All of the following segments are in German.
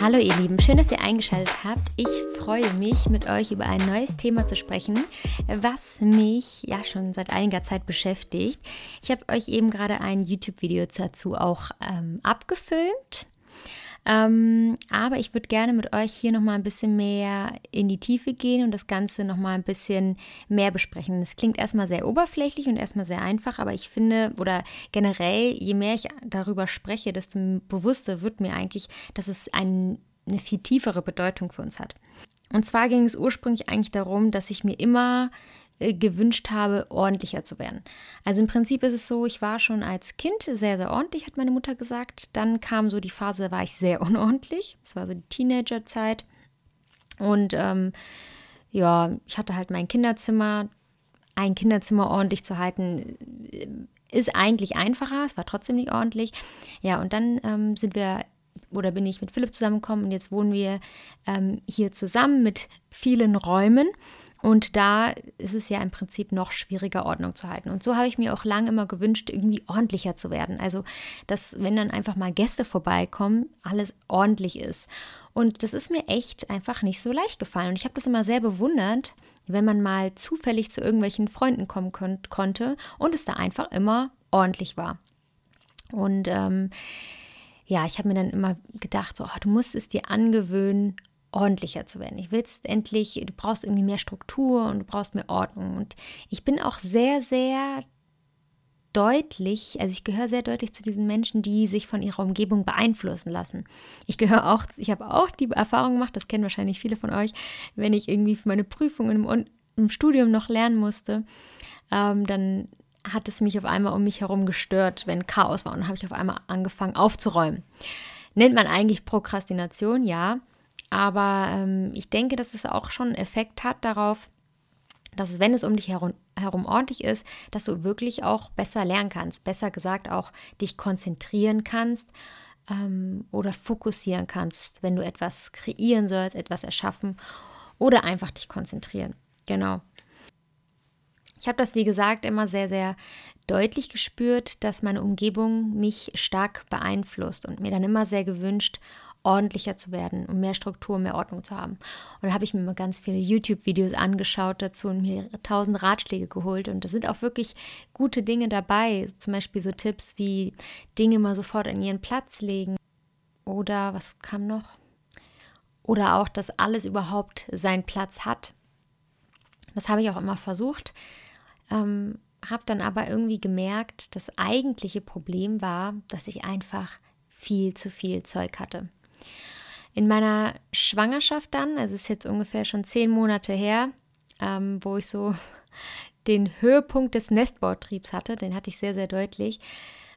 Hallo ihr Lieben, schön, dass ihr eingeschaltet habt. Ich freue mich, mit euch über ein neues Thema zu sprechen, was mich ja schon seit einiger Zeit beschäftigt. Ich habe euch eben gerade ein YouTube-Video dazu auch ähm, abgefilmt. Ähm, aber ich würde gerne mit euch hier nochmal ein bisschen mehr in die Tiefe gehen und das Ganze nochmal ein bisschen mehr besprechen. Das klingt erstmal sehr oberflächlich und erstmal sehr einfach, aber ich finde, oder generell, je mehr ich darüber spreche, desto bewusster wird mir eigentlich, dass es ein, eine viel tiefere Bedeutung für uns hat. Und zwar ging es ursprünglich eigentlich darum, dass ich mir immer gewünscht habe, ordentlicher zu werden. Also im Prinzip ist es so, ich war schon als Kind sehr, sehr ordentlich, hat meine Mutter gesagt. Dann kam so die Phase, da war ich sehr unordentlich. Das war so die Teenagerzeit. Und ähm, ja, ich hatte halt mein Kinderzimmer. Ein Kinderzimmer ordentlich zu halten, äh, ist eigentlich einfacher. Es war trotzdem nicht ordentlich. Ja, und dann ähm, sind wir oder bin ich mit Philipp zusammengekommen und jetzt wohnen wir ähm, hier zusammen mit vielen Räumen. Und da ist es ja im Prinzip noch schwieriger, Ordnung zu halten. Und so habe ich mir auch lange immer gewünscht, irgendwie ordentlicher zu werden. Also, dass, wenn dann einfach mal Gäste vorbeikommen, alles ordentlich ist. Und das ist mir echt einfach nicht so leicht gefallen. Und ich habe das immer sehr bewundert, wenn man mal zufällig zu irgendwelchen Freunden kommen kon konnte und es da einfach immer ordentlich war. Und ähm, ja, ich habe mir dann immer gedacht, so, oh, du musst es dir angewöhnen, ordentlicher zu werden. Ich will endlich, du brauchst irgendwie mehr Struktur und du brauchst mehr Ordnung. Und ich bin auch sehr, sehr deutlich, also ich gehöre sehr deutlich zu diesen Menschen, die sich von ihrer Umgebung beeinflussen lassen. Ich gehöre auch, ich habe auch die Erfahrung gemacht, das kennen wahrscheinlich viele von euch, wenn ich irgendwie für meine Prüfungen im, im Studium noch lernen musste, ähm, dann hat es mich auf einmal um mich herum gestört, wenn Chaos war und habe ich auf einmal angefangen aufzuräumen. Nennt man eigentlich Prokrastination, ja. Aber ähm, ich denke, dass es auch schon einen Effekt hat darauf, dass es, wenn es um dich herum, herum ordentlich ist, dass du wirklich auch besser lernen kannst. Besser gesagt auch dich konzentrieren kannst ähm, oder fokussieren kannst, wenn du etwas kreieren sollst, etwas erschaffen oder einfach dich konzentrieren. Genau. Ich habe das, wie gesagt, immer sehr, sehr deutlich gespürt, dass meine Umgebung mich stark beeinflusst und mir dann immer sehr gewünscht, ordentlicher zu werden und mehr Struktur, mehr Ordnung zu haben. Und da habe ich mir mal ganz viele YouTube-Videos angeschaut dazu und mir tausend Ratschläge geholt. Und da sind auch wirklich gute Dinge dabei. Zum Beispiel so Tipps wie Dinge mal sofort an ihren Platz legen. Oder was kam noch? Oder auch, dass alles überhaupt seinen Platz hat. Das habe ich auch immer versucht. Ähm, habe dann aber irgendwie gemerkt, das eigentliche Problem war, dass ich einfach viel zu viel Zeug hatte. In meiner Schwangerschaft dann, also es ist jetzt ungefähr schon zehn Monate her, ähm, wo ich so den Höhepunkt des Nestbautriebs hatte, den hatte ich sehr, sehr deutlich.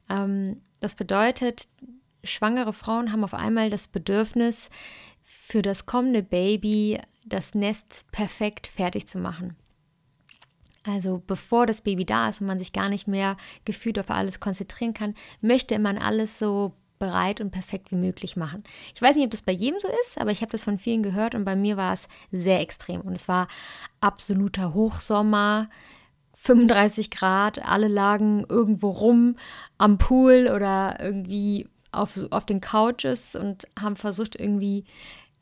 Ähm, das bedeutet, schwangere Frauen haben auf einmal das Bedürfnis, für das kommende Baby das Nest perfekt fertig zu machen. Also bevor das Baby da ist und man sich gar nicht mehr gefühlt auf alles konzentrieren kann, möchte man alles so bereit und perfekt wie möglich machen. Ich weiß nicht, ob das bei jedem so ist, aber ich habe das von vielen gehört und bei mir war es sehr extrem. Und es war absoluter Hochsommer, 35 Grad, alle lagen irgendwo rum am Pool oder irgendwie auf, auf den Couches und haben versucht, irgendwie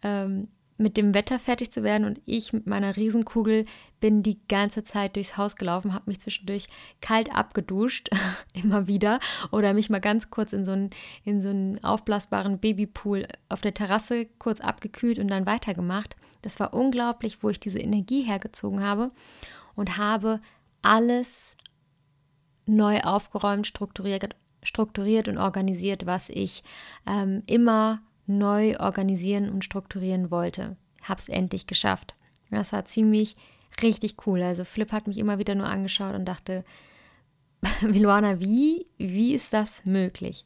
ähm, mit dem Wetter fertig zu werden und ich mit meiner Riesenkugel bin die ganze Zeit durchs Haus gelaufen, habe mich zwischendurch kalt abgeduscht, immer wieder, oder mich mal ganz kurz in so einen, in so aufblasbaren Babypool auf der Terrasse kurz abgekühlt und dann weitergemacht. Das war unglaublich, wo ich diese Energie hergezogen habe und habe alles neu aufgeräumt, strukturiert, strukturiert und organisiert, was ich ähm, immer neu organisieren und strukturieren wollte. Hab's endlich geschafft. Das war ziemlich richtig cool. Also Flip hat mich immer wieder nur angeschaut und dachte, Miluana, wie, wie ist das möglich?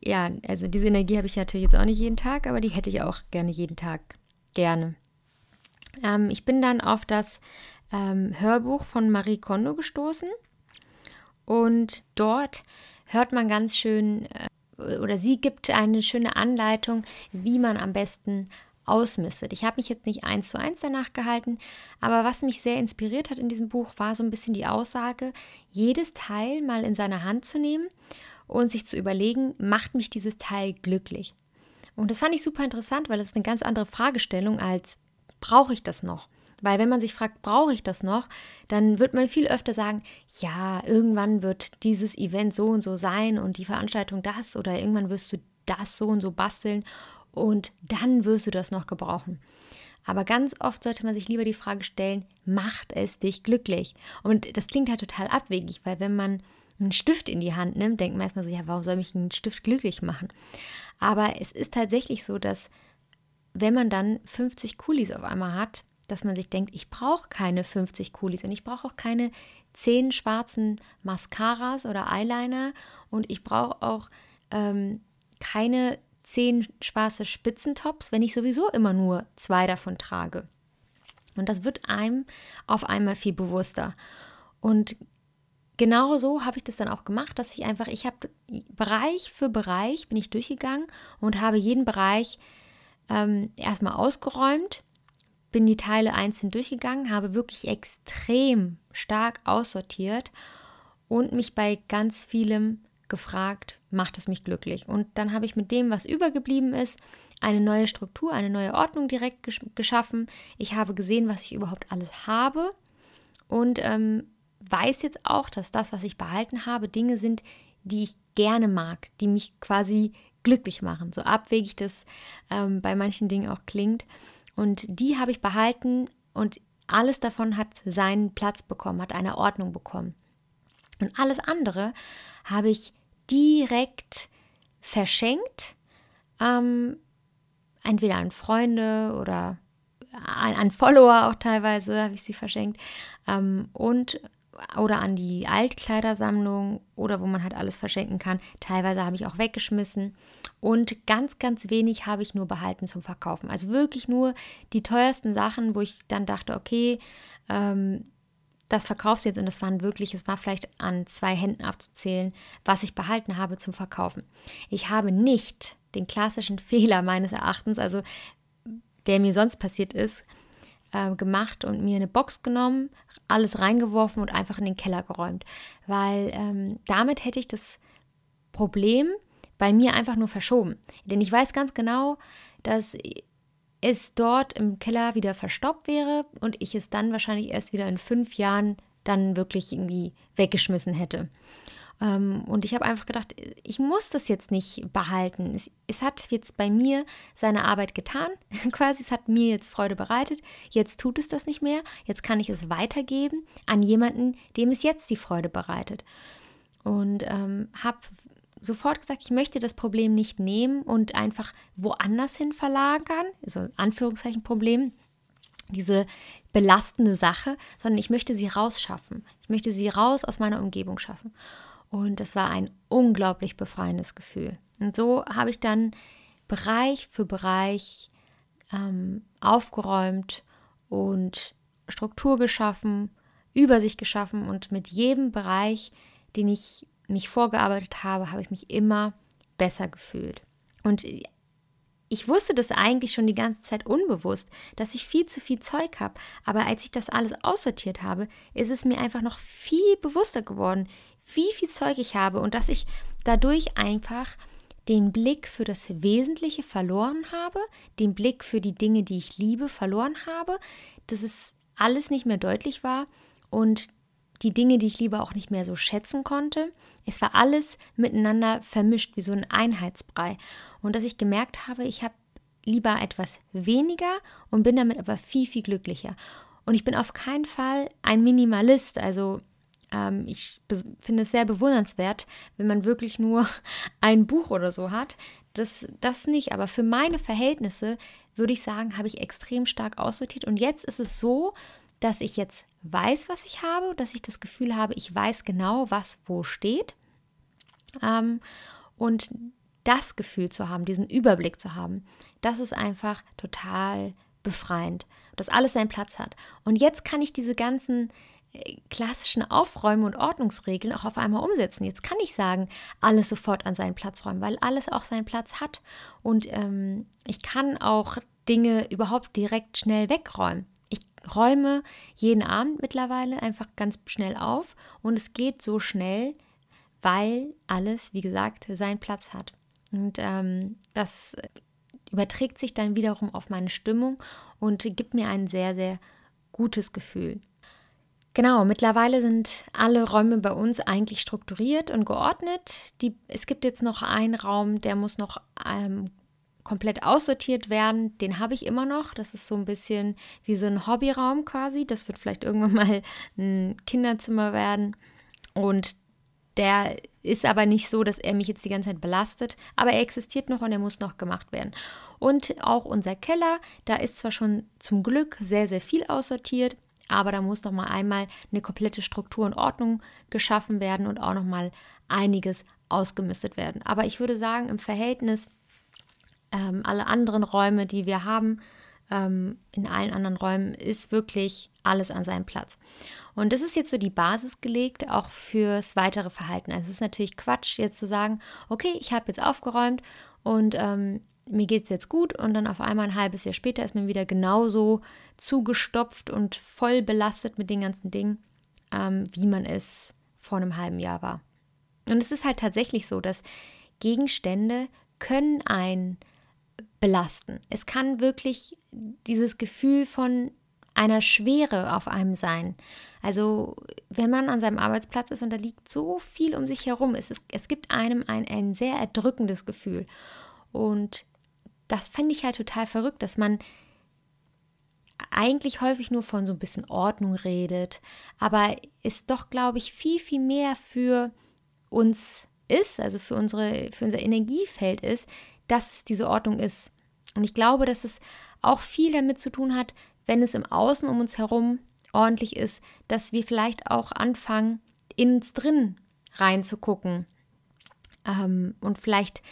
Ja, also diese Energie habe ich natürlich jetzt auch nicht jeden Tag, aber die hätte ich auch gerne jeden Tag. Gerne. Ähm, ich bin dann auf das ähm, Hörbuch von Marie Kondo gestoßen und dort hört man ganz schön oder sie gibt eine schöne Anleitung, wie man am besten ausmistet. Ich habe mich jetzt nicht eins zu eins danach gehalten, aber was mich sehr inspiriert hat in diesem Buch, war so ein bisschen die Aussage, jedes Teil mal in seine Hand zu nehmen und sich zu überlegen, macht mich dieses Teil glücklich? Und das fand ich super interessant, weil es eine ganz andere Fragestellung als brauche ich das noch? Weil wenn man sich fragt, brauche ich das noch, dann wird man viel öfter sagen, ja, irgendwann wird dieses Event so und so sein und die Veranstaltung das oder irgendwann wirst du das so und so basteln und dann wirst du das noch gebrauchen. Aber ganz oft sollte man sich lieber die Frage stellen, macht es dich glücklich? Und das klingt halt total abwegig, weil wenn man einen Stift in die Hand nimmt, denkt man erstmal so, ja, warum soll mich ein Stift glücklich machen? Aber es ist tatsächlich so, dass wenn man dann 50 Kulis auf einmal hat, dass man sich denkt, ich brauche keine 50 Kulis und ich brauche auch keine 10 schwarzen Mascaras oder Eyeliner und ich brauche auch ähm, keine 10 schwarze Spitzentops, wenn ich sowieso immer nur zwei davon trage. Und das wird einem auf einmal viel bewusster. Und genau so habe ich das dann auch gemacht, dass ich einfach, ich habe Bereich für Bereich bin ich durchgegangen und habe jeden Bereich ähm, erstmal ausgeräumt bin die Teile einzeln durchgegangen, habe wirklich extrem stark aussortiert und mich bei ganz vielem gefragt, macht es mich glücklich? Und dann habe ich mit dem, was übergeblieben ist, eine neue Struktur, eine neue Ordnung direkt gesch geschaffen. Ich habe gesehen, was ich überhaupt alles habe und ähm, weiß jetzt auch, dass das, was ich behalten habe, Dinge sind, die ich gerne mag, die mich quasi glücklich machen. So abwegig das ähm, bei manchen Dingen auch klingt. Und die habe ich behalten und alles davon hat seinen Platz bekommen, hat eine Ordnung bekommen. Und alles andere habe ich direkt verschenkt, ähm, entweder an Freunde oder an, an, Follower auch teilweise habe ich sie verschenkt ähm, und oder an die Altkleidersammlung oder wo man halt alles verschenken kann. Teilweise habe ich auch weggeschmissen und ganz, ganz wenig habe ich nur behalten zum Verkaufen. Also wirklich nur die teuersten Sachen, wo ich dann dachte, okay, ähm, das verkaufst du jetzt und das waren wirklich, es war vielleicht an zwei Händen abzuzählen, was ich behalten habe zum Verkaufen. Ich habe nicht den klassischen Fehler meines Erachtens, also der mir sonst passiert ist, äh, gemacht und mir eine Box genommen, alles reingeworfen und einfach in den Keller geräumt. Weil ähm, damit hätte ich das Problem bei mir einfach nur verschoben. Denn ich weiß ganz genau, dass es dort im Keller wieder verstopft wäre und ich es dann wahrscheinlich erst wieder in fünf Jahren dann wirklich irgendwie weggeschmissen hätte. Ähm, und ich habe einfach gedacht, ich muss das jetzt nicht behalten. Es, es, hat jetzt bei mir seine Arbeit getan, quasi. Es hat mir jetzt Freude bereitet. Jetzt tut es das nicht mehr. Jetzt kann ich es weitergeben an jemanden, dem es jetzt die Freude bereitet. Und ähm, habe sofort gesagt, ich möchte das Problem nicht nehmen und einfach woanders hin verlagern, also Anführungszeichen Problem, diese belastende Sache, sondern ich möchte sie rausschaffen. Ich möchte sie raus aus meiner Umgebung schaffen. Und es war ein unglaublich befreiendes Gefühl. Und so habe ich dann Bereich für Bereich ähm, aufgeräumt und Struktur geschaffen, Übersicht geschaffen und mit jedem Bereich, den ich mich vorgearbeitet habe, habe ich mich immer besser gefühlt. Und ich wusste das eigentlich schon die ganze Zeit unbewusst, dass ich viel zu viel Zeug habe. Aber als ich das alles aussortiert habe, ist es mir einfach noch viel bewusster geworden, wie viel Zeug ich habe und dass ich dadurch einfach den Blick für das Wesentliche verloren habe, den Blick für die Dinge, die ich liebe, verloren habe, dass es alles nicht mehr deutlich war und die Dinge, die ich liebe, auch nicht mehr so schätzen konnte. Es war alles miteinander vermischt, wie so ein Einheitsbrei. Und dass ich gemerkt habe, ich habe lieber etwas weniger und bin damit aber viel, viel glücklicher. Und ich bin auf keinen Fall ein Minimalist. Also ähm, ich finde es sehr bewundernswert, wenn man wirklich nur ein Buch oder so hat. Das, das nicht, aber für meine Verhältnisse würde ich sagen, habe ich extrem stark aussortiert. Und jetzt ist es so, dass ich jetzt weiß, was ich habe, dass ich das Gefühl habe, ich weiß genau, was wo steht. Ähm, und das Gefühl zu haben, diesen Überblick zu haben, das ist einfach total befreiend, dass alles seinen Platz hat. Und jetzt kann ich diese ganzen klassischen Aufräumen- und Ordnungsregeln auch auf einmal umsetzen. Jetzt kann ich sagen, alles sofort an seinen Platz räumen, weil alles auch seinen Platz hat. Und ähm, ich kann auch Dinge überhaupt direkt schnell wegräumen. Ich räume jeden Abend mittlerweile einfach ganz schnell auf und es geht so schnell, weil alles, wie gesagt, seinen Platz hat. Und ähm, das überträgt sich dann wiederum auf meine Stimmung und gibt mir ein sehr, sehr gutes Gefühl. Genau, mittlerweile sind alle Räume bei uns eigentlich strukturiert und geordnet. Die, es gibt jetzt noch einen Raum, der muss noch ähm, komplett aussortiert werden. Den habe ich immer noch. Das ist so ein bisschen wie so ein Hobbyraum quasi. Das wird vielleicht irgendwann mal ein Kinderzimmer werden. Und der ist aber nicht so, dass er mich jetzt die ganze Zeit belastet, aber er existiert noch und er muss noch gemacht werden. Und auch unser Keller, da ist zwar schon zum Glück sehr, sehr viel aussortiert, aber da muss noch mal einmal eine komplette Struktur und Ordnung geschaffen werden und auch noch mal einiges ausgemistet werden. Aber ich würde sagen, im Verhältnis ähm, alle anderen Räume, die wir haben, ähm, in allen anderen Räumen, ist wirklich alles an seinem Platz. Und das ist jetzt so die Basis gelegt, auch fürs weitere Verhalten. Also es ist natürlich Quatsch, jetzt zu sagen, okay, ich habe jetzt aufgeräumt und ähm, mir geht es jetzt gut und dann auf einmal ein halbes Jahr später ist man wieder genauso zugestopft und voll belastet mit den ganzen Dingen, ähm, wie man es vor einem halben Jahr war. Und es ist halt tatsächlich so, dass Gegenstände können einen belasten. Es kann wirklich dieses Gefühl von einer Schwere auf einem sein. Also wenn man an seinem Arbeitsplatz ist und da liegt so viel um sich herum, es, ist, es gibt einem ein, ein sehr erdrückendes Gefühl. Und das fände ich halt total verrückt, dass man eigentlich häufig nur von so ein bisschen Ordnung redet, aber es doch, glaube ich, viel, viel mehr für uns ist, also für, unsere, für unser Energiefeld ist, dass diese Ordnung ist. Und ich glaube, dass es auch viel damit zu tun hat, wenn es im Außen um uns herum ordentlich ist, dass wir vielleicht auch anfangen, in uns drin reinzugucken ähm, und vielleicht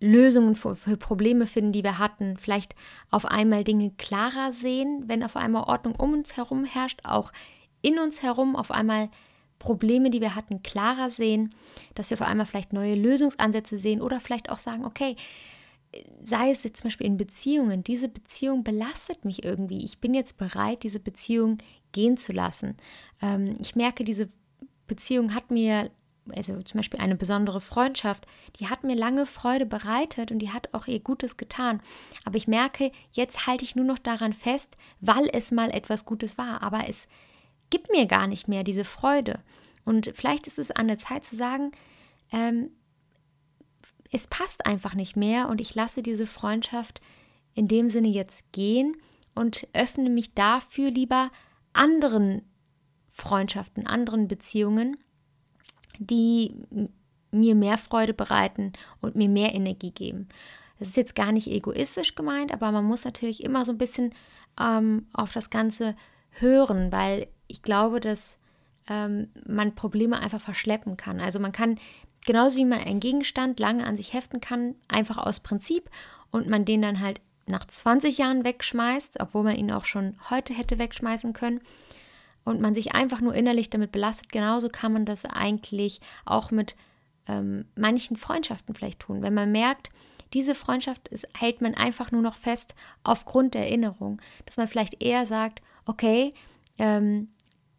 Lösungen für, für, Probleme finden, die wir hatten, vielleicht auf einmal Dinge klarer sehen, wenn auf einmal Ordnung um uns herum herrscht, auch in uns herum auf einmal Probleme, die wir hatten, klarer sehen, dass wir auf einmal vielleicht neue Lösungsansätze sehen oder vielleicht auch sagen, okay, sei es jetzt zum Beispiel in Beziehungen, diese Beziehung belastet mich irgendwie. Ich bin jetzt bereit, diese Beziehung gehen zu lassen. Ähm, ich merke, diese Beziehung hat mir, also zum Beispiel eine besondere Freundschaft, die hat mir lange Freude bereitet und die hat auch ihr Gutes getan. Aber ich merke, jetzt halte ich nur noch daran fest, weil es mal etwas Gutes war. Aber es gibt mir gar nicht mehr diese Freude. Und vielleicht ist es an der Zeit zu sagen, ähm, es passt einfach nicht mehr und ich lasse diese Freundschaft in dem Sinne jetzt gehen und öffne mich dafür lieber anderen Freundschaften, anderen Beziehungen, die mir mehr Freude bereiten und mir mehr Energie geben. Das ist jetzt gar nicht egoistisch gemeint, aber man muss natürlich immer so ein bisschen ähm, auf das Ganze hören, weil ich glaube, dass ähm, man Probleme einfach verschleppen kann. Also man kann Genauso wie man einen Gegenstand lange an sich heften kann, einfach aus Prinzip und man den dann halt nach 20 Jahren wegschmeißt, obwohl man ihn auch schon heute hätte wegschmeißen können und man sich einfach nur innerlich damit belastet, genauso kann man das eigentlich auch mit ähm, manchen Freundschaften vielleicht tun. Wenn man merkt, diese Freundschaft ist, hält man einfach nur noch fest aufgrund der Erinnerung, dass man vielleicht eher sagt, okay, ähm,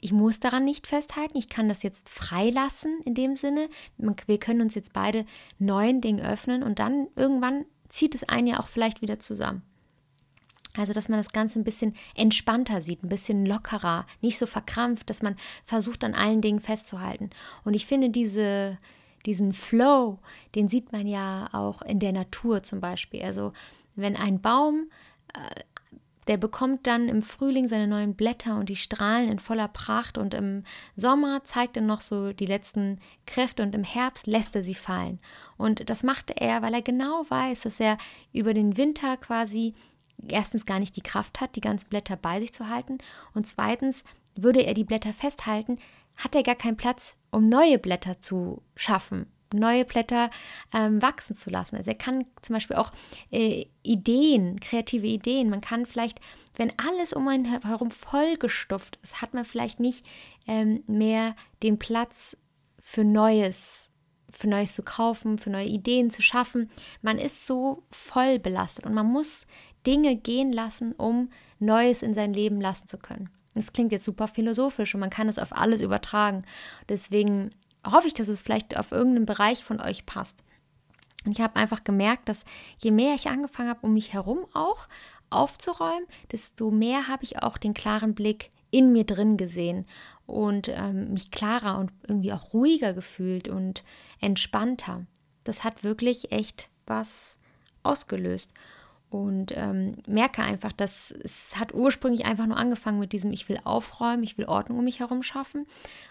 ich muss daran nicht festhalten, ich kann das jetzt freilassen in dem Sinne. Wir können uns jetzt beide neuen Dingen öffnen und dann irgendwann zieht es einen ja auch vielleicht wieder zusammen. Also, dass man das Ganze ein bisschen entspannter sieht, ein bisschen lockerer, nicht so verkrampft, dass man versucht, an allen Dingen festzuhalten. Und ich finde, diese, diesen Flow, den sieht man ja auch in der Natur zum Beispiel. Also, wenn ein Baum äh, der bekommt dann im Frühling seine neuen Blätter und die strahlen in voller Pracht und im Sommer zeigt er noch so die letzten Kräfte und im Herbst lässt er sie fallen. Und das machte er, weil er genau weiß, dass er über den Winter quasi erstens gar nicht die Kraft hat, die ganzen Blätter bei sich zu halten und zweitens würde er die Blätter festhalten, hat er gar keinen Platz, um neue Blätter zu schaffen neue Blätter ähm, wachsen zu lassen. Also er kann zum Beispiel auch äh, Ideen, kreative Ideen, man kann vielleicht, wenn alles um einen herum vollgestopft ist, hat man vielleicht nicht ähm, mehr den Platz für Neues, für Neues zu kaufen, für neue Ideen zu schaffen. Man ist so voll belastet und man muss Dinge gehen lassen, um Neues in sein Leben lassen zu können. Das klingt jetzt super philosophisch und man kann es auf alles übertragen. Deswegen hoffe ich, dass es vielleicht auf irgendeinen Bereich von euch passt. Und ich habe einfach gemerkt, dass je mehr ich angefangen habe, um mich herum auch aufzuräumen, desto mehr habe ich auch den klaren Blick in mir drin gesehen und ähm, mich klarer und irgendwie auch ruhiger gefühlt und entspannter. Das hat wirklich echt was ausgelöst und ähm, merke einfach, dass es hat ursprünglich einfach nur angefangen mit diesem, ich will aufräumen, ich will Ordnung um mich herum schaffen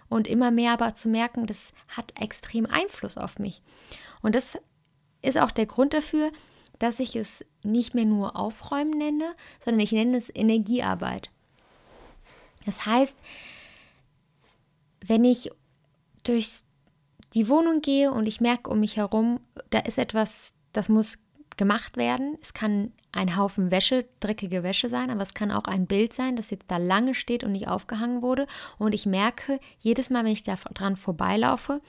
und immer mehr aber zu merken, das hat extrem Einfluss auf mich. Und das ist auch der Grund dafür, dass ich es nicht mehr nur Aufräumen nenne, sondern ich nenne es Energiearbeit. Das heißt, wenn ich durch die Wohnung gehe und ich merke um mich herum, da ist etwas, das muss gemacht werden. Es kann ein Haufen Wäsche, dreckige Wäsche sein, aber es kann auch ein Bild sein, das jetzt da lange steht und nicht aufgehangen wurde. Und ich merke jedes Mal, wenn ich da dran vorbeilaufe,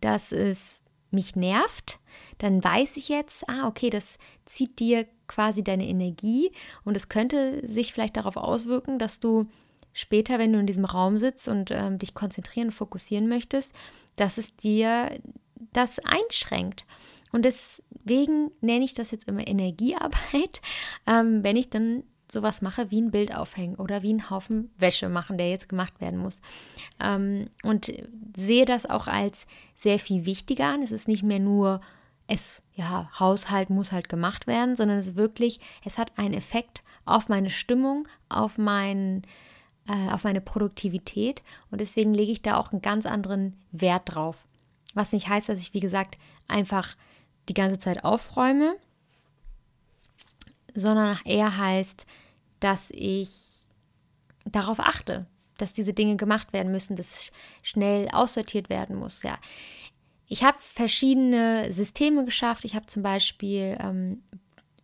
dass es mich nervt, dann weiß ich jetzt, ah, okay, das zieht dir quasi deine Energie und es könnte sich vielleicht darauf auswirken, dass du später, wenn du in diesem Raum sitzt und ähm, dich konzentrieren, fokussieren möchtest, dass es dir das einschränkt. Und deswegen nenne ich das jetzt immer Energiearbeit, ähm, wenn ich dann sowas mache wie ein Bild aufhängen oder wie einen Haufen Wäsche machen, der jetzt gemacht werden muss. Ähm, und sehe das auch als sehr viel wichtiger an. Es ist nicht mehr nur, es, ja, Haushalt muss halt gemacht werden, sondern es wirklich, es hat einen Effekt auf meine Stimmung, auf mein, äh, auf meine Produktivität und deswegen lege ich da auch einen ganz anderen Wert drauf. Was nicht heißt, dass ich, wie gesagt, einfach die ganze Zeit aufräume, sondern eher heißt, dass ich darauf achte, dass diese Dinge gemacht werden müssen, dass schnell aussortiert werden muss. Ja, ich habe verschiedene Systeme geschafft. Ich habe zum Beispiel ähm,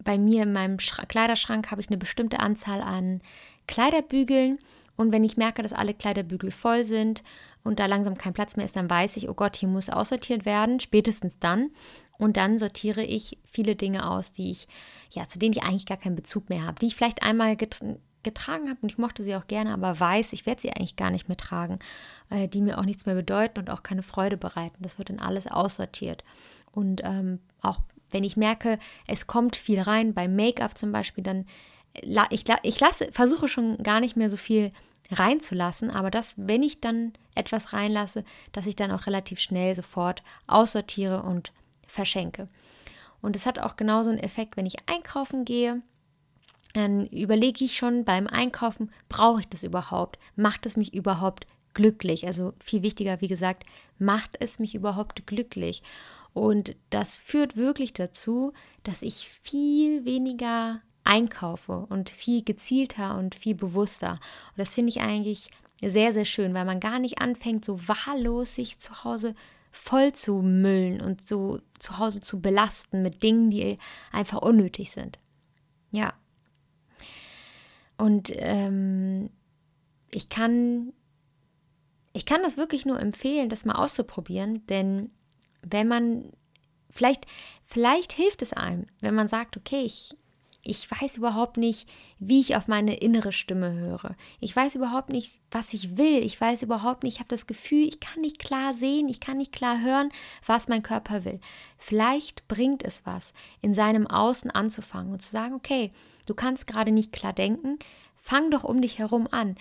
bei mir in meinem Schra Kleiderschrank habe ich eine bestimmte Anzahl an Kleiderbügeln und wenn ich merke, dass alle Kleiderbügel voll sind und da langsam kein Platz mehr ist, dann weiß ich, oh Gott, hier muss aussortiert werden, spätestens dann. Und dann sortiere ich viele Dinge aus, die ich, ja, zu denen ich eigentlich gar keinen Bezug mehr habe, die ich vielleicht einmal getra getragen habe und ich mochte sie auch gerne, aber weiß, ich werde sie eigentlich gar nicht mehr tragen, äh, die mir auch nichts mehr bedeuten und auch keine Freude bereiten. Das wird dann alles aussortiert. Und ähm, auch wenn ich merke, es kommt viel rein, bei Make-up zum Beispiel, dann ich, ich lasse, versuche schon gar nicht mehr so viel reinzulassen, aber das, wenn ich dann etwas reinlasse, dass ich dann auch relativ schnell sofort aussortiere und verschenke. Und es hat auch genauso einen Effekt, wenn ich einkaufen gehe. Dann überlege ich schon beim Einkaufen, brauche ich das überhaupt? Macht es mich überhaupt glücklich? Also viel wichtiger, wie gesagt, macht es mich überhaupt glücklich? Und das führt wirklich dazu, dass ich viel weniger einkaufe und viel gezielter und viel bewusster. Und das finde ich eigentlich sehr, sehr schön, weil man gar nicht anfängt, so wahllos sich zu Hause voll zu müllen und so zu Hause zu belasten mit Dingen, die einfach unnötig sind. Ja. Und ähm, ich kann, ich kann das wirklich nur empfehlen, das mal auszuprobieren, denn wenn man vielleicht, vielleicht hilft es einem, wenn man sagt, okay, ich ich weiß überhaupt nicht, wie ich auf meine innere Stimme höre. Ich weiß überhaupt nicht, was ich will. Ich weiß überhaupt nicht, ich habe das Gefühl, ich kann nicht klar sehen, ich kann nicht klar hören, was mein Körper will. Vielleicht bringt es was, in seinem Außen anzufangen und zu sagen, okay, du kannst gerade nicht klar denken, fang doch um dich herum an.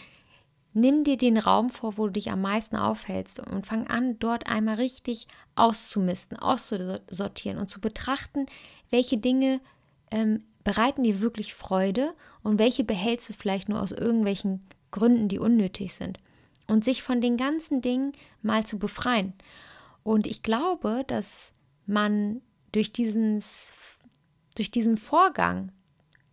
Nimm dir den Raum vor, wo du dich am meisten aufhältst und fang an, dort einmal richtig auszumisten, auszusortieren und zu betrachten, welche Dinge ähm, bereiten dir wirklich Freude und welche behältst du vielleicht nur aus irgendwelchen Gründen, die unnötig sind. Und sich von den ganzen Dingen mal zu befreien. Und ich glaube, dass man durch, diesen, durch diesen Vorgang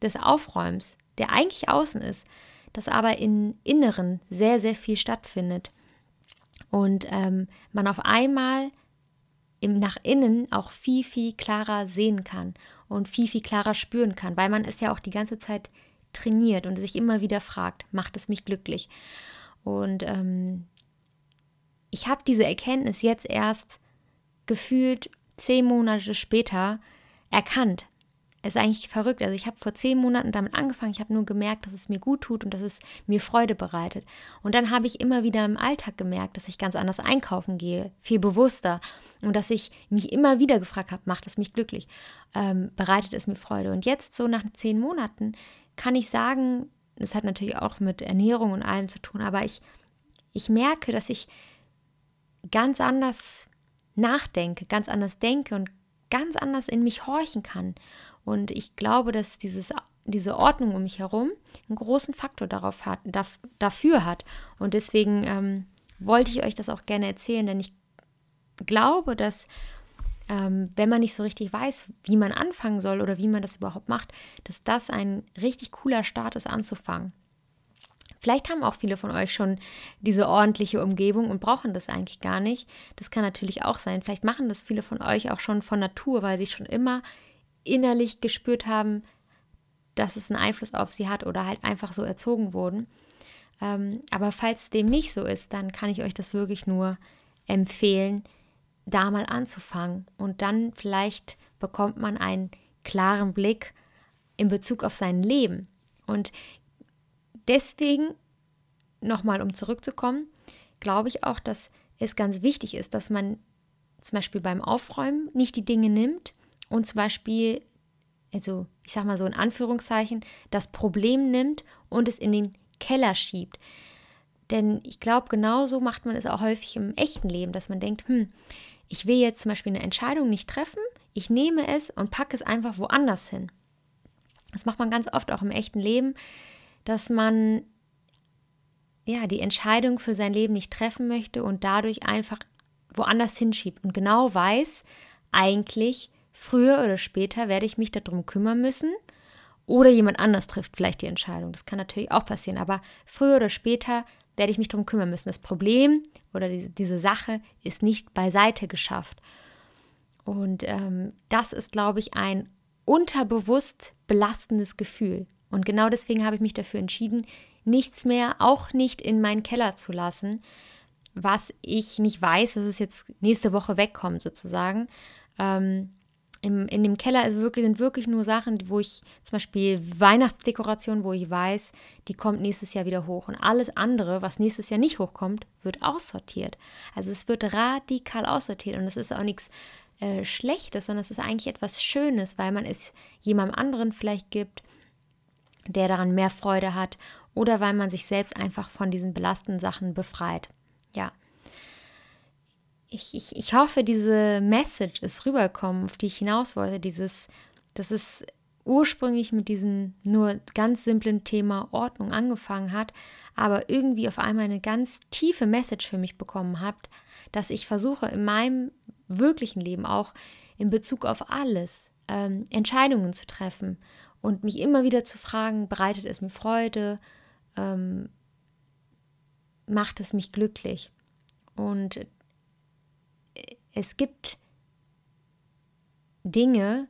des Aufräumens, der eigentlich außen ist, dass aber im Inneren sehr, sehr viel stattfindet. Und ähm, man auf einmal im nach innen auch viel, viel klarer sehen kann und viel, viel klarer spüren kann, weil man es ja auch die ganze Zeit trainiert und sich immer wieder fragt, macht es mich glücklich? Und ähm, ich habe diese Erkenntnis jetzt erst gefühlt zehn Monate später erkannt, ist eigentlich verrückt. Also ich habe vor zehn Monaten damit angefangen. Ich habe nur gemerkt, dass es mir gut tut und dass es mir Freude bereitet. Und dann habe ich immer wieder im Alltag gemerkt, dass ich ganz anders einkaufen gehe, viel bewusster. Und dass ich mich immer wieder gefragt habe, macht es mich glücklich? Ähm, bereitet es mir Freude? Und jetzt, so nach zehn Monaten, kann ich sagen, das hat natürlich auch mit Ernährung und allem zu tun, aber ich, ich merke, dass ich ganz anders nachdenke, ganz anders denke und ganz anders in mich horchen kann. Und ich glaube, dass dieses, diese Ordnung um mich herum einen großen Faktor darauf hat, dafür hat. Und deswegen ähm, wollte ich euch das auch gerne erzählen, denn ich glaube, dass ähm, wenn man nicht so richtig weiß, wie man anfangen soll oder wie man das überhaupt macht, dass das ein richtig cooler Start ist, anzufangen. Vielleicht haben auch viele von euch schon diese ordentliche Umgebung und brauchen das eigentlich gar nicht. Das kann natürlich auch sein. Vielleicht machen das viele von euch auch schon von Natur, weil sie schon immer innerlich gespürt haben, dass es einen Einfluss auf sie hat oder halt einfach so erzogen wurden. Ähm, aber falls dem nicht so ist, dann kann ich euch das wirklich nur empfehlen, da mal anzufangen. Und dann vielleicht bekommt man einen klaren Blick in Bezug auf sein Leben. Und deswegen, nochmal um zurückzukommen, glaube ich auch, dass es ganz wichtig ist, dass man zum Beispiel beim Aufräumen nicht die Dinge nimmt und zum Beispiel, also ich sag mal so in Anführungszeichen, das Problem nimmt und es in den Keller schiebt. Denn ich glaube, genauso macht man es auch häufig im echten Leben, dass man denkt, hm, ich will jetzt zum Beispiel eine Entscheidung nicht treffen, ich nehme es und packe es einfach woanders hin. Das macht man ganz oft auch im echten Leben, dass man ja die Entscheidung für sein Leben nicht treffen möchte und dadurch einfach woanders hinschiebt und genau weiß, eigentlich früher oder später werde ich mich darum kümmern müssen oder jemand anders trifft vielleicht die Entscheidung. Das kann natürlich auch passieren, aber früher oder später werde ich mich darum kümmern müssen. Das Problem oder die, diese Sache ist nicht beiseite geschafft. Und ähm, das ist, glaube ich, ein unterbewusst belastendes Gefühl. Und genau deswegen habe ich mich dafür entschieden, nichts mehr, auch nicht in meinen Keller zu lassen, was ich nicht weiß, dass es jetzt nächste Woche wegkommt, sozusagen. Ähm, im, in dem Keller ist wirklich, sind wirklich nur Sachen, wo ich zum Beispiel Weihnachtsdekoration, wo ich weiß, die kommt nächstes Jahr wieder hoch. Und alles andere, was nächstes Jahr nicht hochkommt, wird aussortiert. Also es wird radikal aussortiert. Und das ist auch nichts äh, Schlechtes, sondern es ist eigentlich etwas Schönes, weil man es jemandem anderen vielleicht gibt, der daran mehr Freude hat. Oder weil man sich selbst einfach von diesen belastenden Sachen befreit. Ja ich, ich, ich hoffe, diese Message ist rübergekommen, auf die ich hinaus wollte. Dieses, dass es ursprünglich mit diesem nur ganz simplen Thema Ordnung angefangen hat, aber irgendwie auf einmal eine ganz tiefe Message für mich bekommen habt, dass ich versuche in meinem wirklichen Leben auch in Bezug auf alles ähm, Entscheidungen zu treffen und mich immer wieder zu fragen, bereitet es mir Freude, ähm, macht es mich glücklich. Und es gibt Dinge,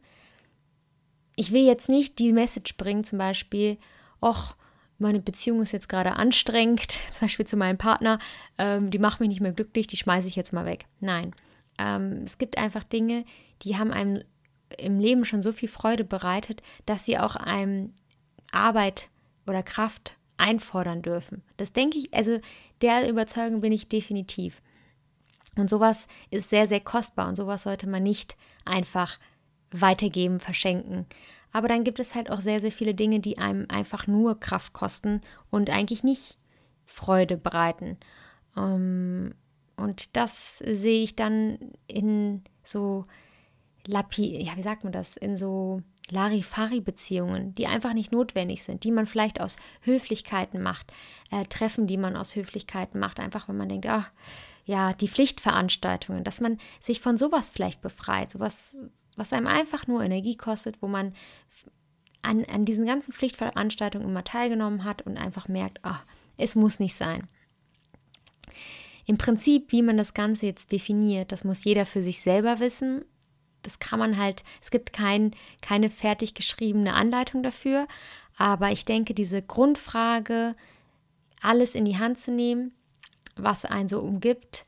ich will jetzt nicht die Message bringen, zum Beispiel, ach, meine Beziehung ist jetzt gerade anstrengend, zum Beispiel zu meinem Partner, ähm, die macht mich nicht mehr glücklich, die schmeiße ich jetzt mal weg. Nein, ähm, es gibt einfach Dinge, die haben einem im Leben schon so viel Freude bereitet, dass sie auch einem Arbeit oder Kraft einfordern dürfen. Das denke ich, also der Überzeugung bin ich definitiv. Und sowas ist sehr, sehr kostbar und sowas sollte man nicht einfach weitergeben, verschenken. Aber dann gibt es halt auch sehr, sehr viele Dinge, die einem einfach nur Kraft kosten und eigentlich nicht Freude bereiten. Ähm, und das sehe ich dann in so Lapi, ja, wie sagt man das, in so Larifari-Beziehungen, die einfach nicht notwendig sind, die man vielleicht aus Höflichkeiten macht, äh, Treffen, die man aus Höflichkeiten macht, einfach wenn man denkt, ach, ja, die Pflichtveranstaltungen, dass man sich von sowas vielleicht befreit, sowas, was einem einfach nur Energie kostet, wo man an, an diesen ganzen Pflichtveranstaltungen immer teilgenommen hat und einfach merkt, oh, es muss nicht sein. Im Prinzip, wie man das Ganze jetzt definiert, das muss jeder für sich selber wissen. Das kann man halt, es gibt kein, keine fertig geschriebene Anleitung dafür. Aber ich denke, diese Grundfrage, alles in die Hand zu nehmen, was einen so umgibt,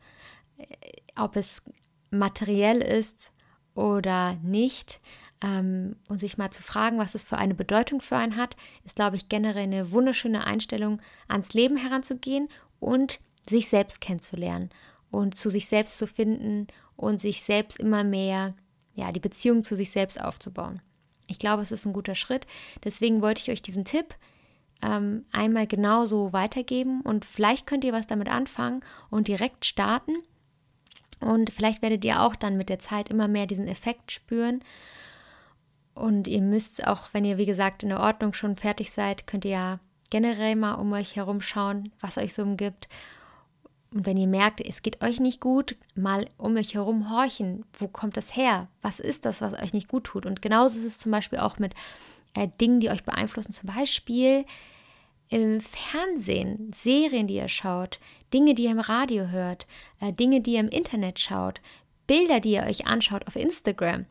ob es materiell ist oder nicht, ähm, und sich mal zu fragen, was es für eine Bedeutung für einen hat, ist, glaube ich, generell eine wunderschöne Einstellung, ans Leben heranzugehen und sich selbst kennenzulernen und zu sich selbst zu finden und sich selbst immer mehr, ja, die Beziehung zu sich selbst aufzubauen. Ich glaube, es ist ein guter Schritt. Deswegen wollte ich euch diesen Tipp ähm, einmal genauso weitergeben und vielleicht könnt ihr was damit anfangen und direkt starten. Und vielleicht werdet ihr auch dann mit der Zeit immer mehr diesen Effekt spüren. Und ihr müsst auch, wenn ihr, wie gesagt, in der Ordnung schon fertig seid, könnt ihr ja generell mal um euch herum schauen, was euch so umgibt. Und wenn ihr merkt, es geht euch nicht gut, mal um euch herum horchen. Wo kommt das her? Was ist das, was euch nicht gut tut? Und genauso ist es zum Beispiel auch mit äh, Dingen, die euch beeinflussen. Zum Beispiel im Fernsehen, Serien, die ihr schaut, Dinge, die ihr im Radio hört, äh, Dinge, die ihr im Internet schaut, Bilder, die ihr euch anschaut auf Instagram,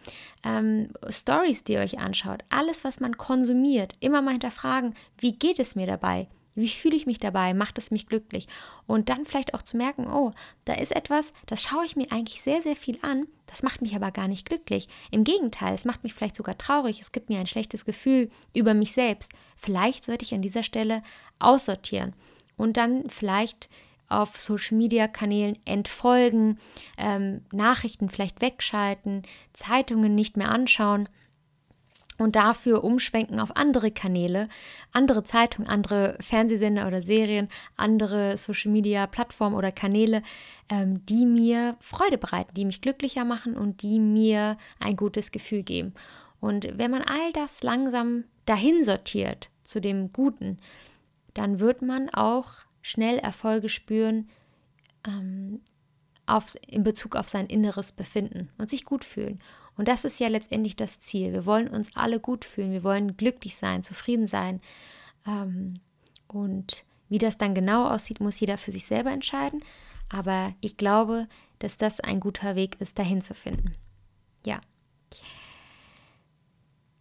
ähm, Stories, die ihr euch anschaut, alles, was man konsumiert, immer mal hinterfragen, wie geht es mir dabei? Wie fühle ich mich dabei? Macht es mich glücklich? Und dann vielleicht auch zu merken, oh, da ist etwas, das schaue ich mir eigentlich sehr, sehr viel an, das macht mich aber gar nicht glücklich. Im Gegenteil, es macht mich vielleicht sogar traurig, es gibt mir ein schlechtes Gefühl über mich selbst. Vielleicht sollte ich an dieser Stelle aussortieren und dann vielleicht auf Social-Media-Kanälen entfolgen, ähm, Nachrichten vielleicht wegschalten, Zeitungen nicht mehr anschauen und dafür umschwenken auf andere Kanäle, andere Zeitungen, andere Fernsehsender oder Serien, andere Social Media Plattformen oder Kanäle, ähm, die mir Freude bereiten, die mich glücklicher machen und die mir ein gutes Gefühl geben. Und wenn man all das langsam dahin sortiert zu dem Guten, dann wird man auch schnell Erfolge spüren ähm, auf, in Bezug auf sein inneres Befinden und sich gut fühlen. Und das ist ja letztendlich das Ziel. Wir wollen uns alle gut fühlen, wir wollen glücklich sein, zufrieden sein. Ähm, und wie das dann genau aussieht, muss jeder für sich selber entscheiden. Aber ich glaube, dass das ein guter Weg ist, dahin zu finden. Ja.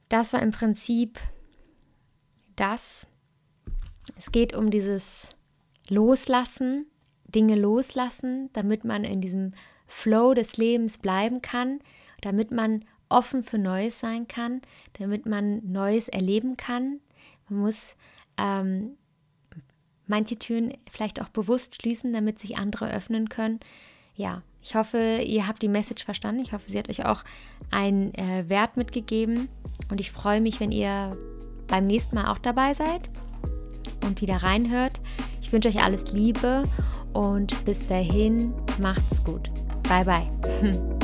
Das war im Prinzip das. Es geht um dieses Loslassen, Dinge loslassen, damit man in diesem Flow des Lebens bleiben kann, damit man offen für Neues sein kann, damit man Neues erleben kann. Man muss ähm, manche Türen vielleicht auch bewusst schließen, damit sich andere öffnen können. Ja, ich hoffe, ihr habt die Message verstanden. Ich hoffe, sie hat euch auch einen äh, Wert mitgegeben. Und ich freue mich, wenn ihr beim nächsten Mal auch dabei seid und wieder reinhört. Ich wünsche euch alles Liebe und bis dahin macht's gut. Bye bye.